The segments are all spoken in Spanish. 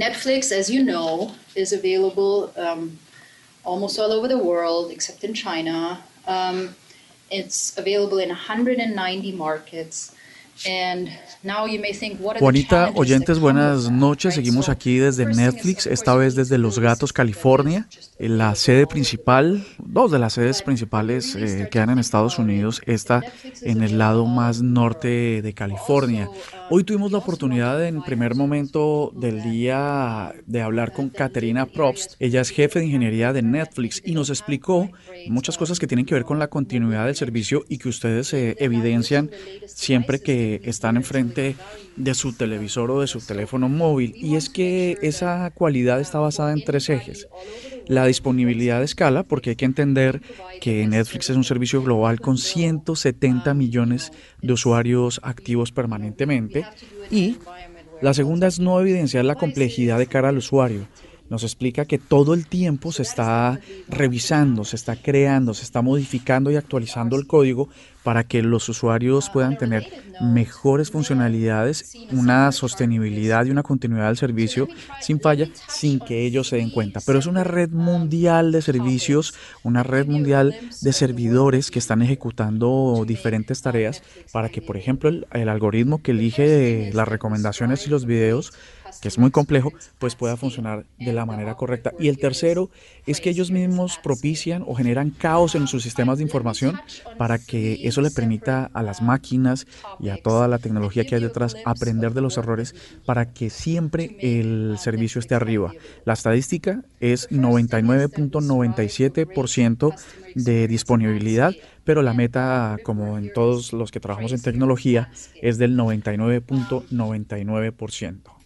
Netflix, as you know, is available um, almost all over the world except in China. Um, it's available in 190 markets. Juanita, oyentes, buenas noches. Seguimos aquí desde Netflix, esta vez desde Los Gatos, California. La sede principal, dos de las sedes principales eh, quedan en Estados Unidos, esta en el lado más norte de California. Hoy tuvimos la oportunidad en primer momento del día de hablar con Caterina Probst. Ella es jefe de ingeniería de Netflix y nos explicó muchas cosas que tienen que ver con la continuidad del servicio y que ustedes eh, evidencian siempre que están enfrente de su televisor o de su teléfono móvil. Y es que esa cualidad está basada en tres ejes la disponibilidad de escala, porque hay que entender que Netflix es un servicio global con 170 millones de usuarios activos permanentemente. Y la segunda es no evidenciar la complejidad de cara al usuario nos explica que todo el tiempo se está revisando, se está creando, se está modificando y actualizando el código para que los usuarios puedan tener mejores funcionalidades, una sostenibilidad y una continuidad del servicio sin falla, sin que ellos se den cuenta. Pero es una red mundial de servicios, una red mundial de servidores que están ejecutando diferentes tareas para que, por ejemplo, el, el algoritmo que elige las recomendaciones y los videos que es muy complejo, pues pueda funcionar de la manera correcta. Y el tercero es que ellos mismos propician o generan caos en sus sistemas de información para que eso le permita a las máquinas y a toda la tecnología que hay detrás aprender de los errores para que siempre el servicio esté arriba. La estadística es 99.97% de disponibilidad, pero la meta, como en todos los que trabajamos en tecnología, es del 99.99%.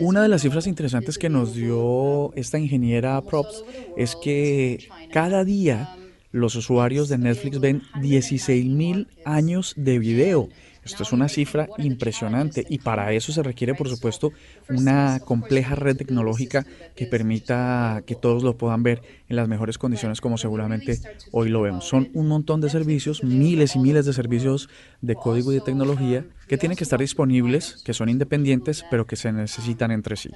Una de las cifras interesantes que nos dio esta ingeniera Props es que cada día los usuarios de Netflix ven 16 mil años de video esto es una cifra impresionante y para eso se requiere, por supuesto, una compleja red tecnológica que permita que todos lo puedan ver en las mejores condiciones como seguramente hoy lo vemos. Son un montón de servicios, miles y miles de servicios de código y de tecnología que tienen que estar disponibles, que son independientes, pero que se necesitan entre sí.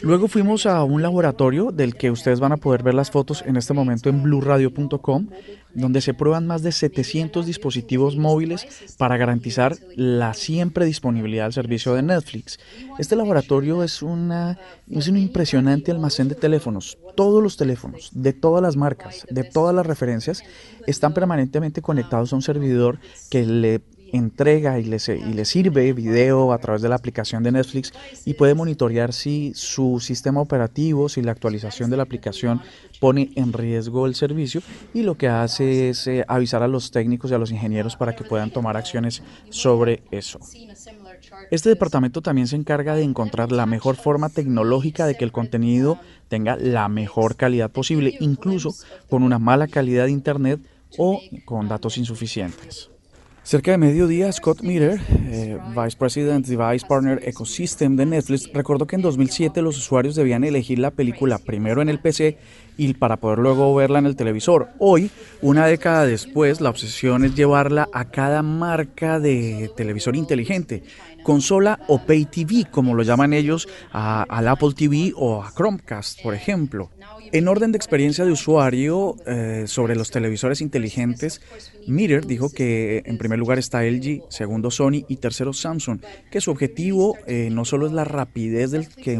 Luego fuimos a un laboratorio del que ustedes van a poder ver las fotos en este momento en blueradio.com, donde se prueban más de 700 dispositivos móviles para garantizar la siempre disponibilidad del servicio de Netflix. Este laboratorio es, una, es un impresionante almacén de teléfonos. Todos los teléfonos, de todas las marcas, de todas las referencias, están permanentemente conectados a un servidor que le entrega y le, y le sirve video a través de la aplicación de Netflix y puede monitorear si su sistema operativo, si la actualización de la aplicación pone en riesgo el servicio y lo que hace es eh, avisar a los técnicos y a los ingenieros para que puedan tomar acciones sobre eso. Este departamento también se encarga de encontrar la mejor forma tecnológica de que el contenido tenga la mejor calidad posible, incluso con una mala calidad de Internet o con datos insuficientes. Cerca de mediodía, Scott Miller, eh, Vice President Device Partner Ecosystem de Netflix, recordó que en 2007 los usuarios debían elegir la película primero en el PC y para poder luego verla en el televisor. Hoy, una década después, la obsesión es llevarla a cada marca de televisor inteligente, consola o Pay TV, como lo llaman ellos, al Apple TV o a Chromecast, por ejemplo. En orden de experiencia de usuario eh, sobre los televisores inteligentes, Meter dijo que en primer lugar está LG, segundo Sony y tercero Samsung, que su objetivo eh, no solo es la rapidez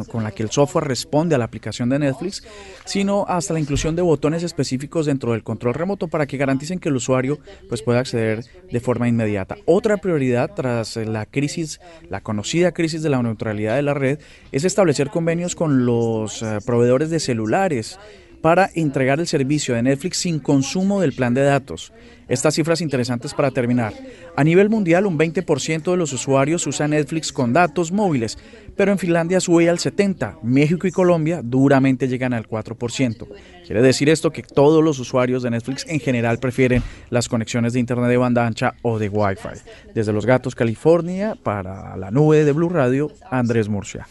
con la que el software responde a la aplicación de Netflix, sino hasta la inclusión de botones específicos dentro del control remoto para que garanticen que el usuario pues, pueda acceder de forma inmediata. Otra prioridad tras la crisis, la conocida crisis de la neutralidad de la red, es establecer convenios con los eh, proveedores de celulares para entregar el servicio de Netflix sin consumo del plan de datos. Estas cifras interesantes para terminar. A nivel mundial, un 20% de los usuarios usa Netflix con datos móviles, pero en Finlandia sube al 70%. México y Colombia duramente llegan al 4%. Quiere decir esto que todos los usuarios de Netflix en general prefieren las conexiones de Internet de banda ancha o de Wi-Fi. Desde Los Gatos, California, para la nube de Blue Radio, Andrés Murcia.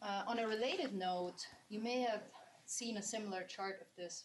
Uh, seen a similar chart of this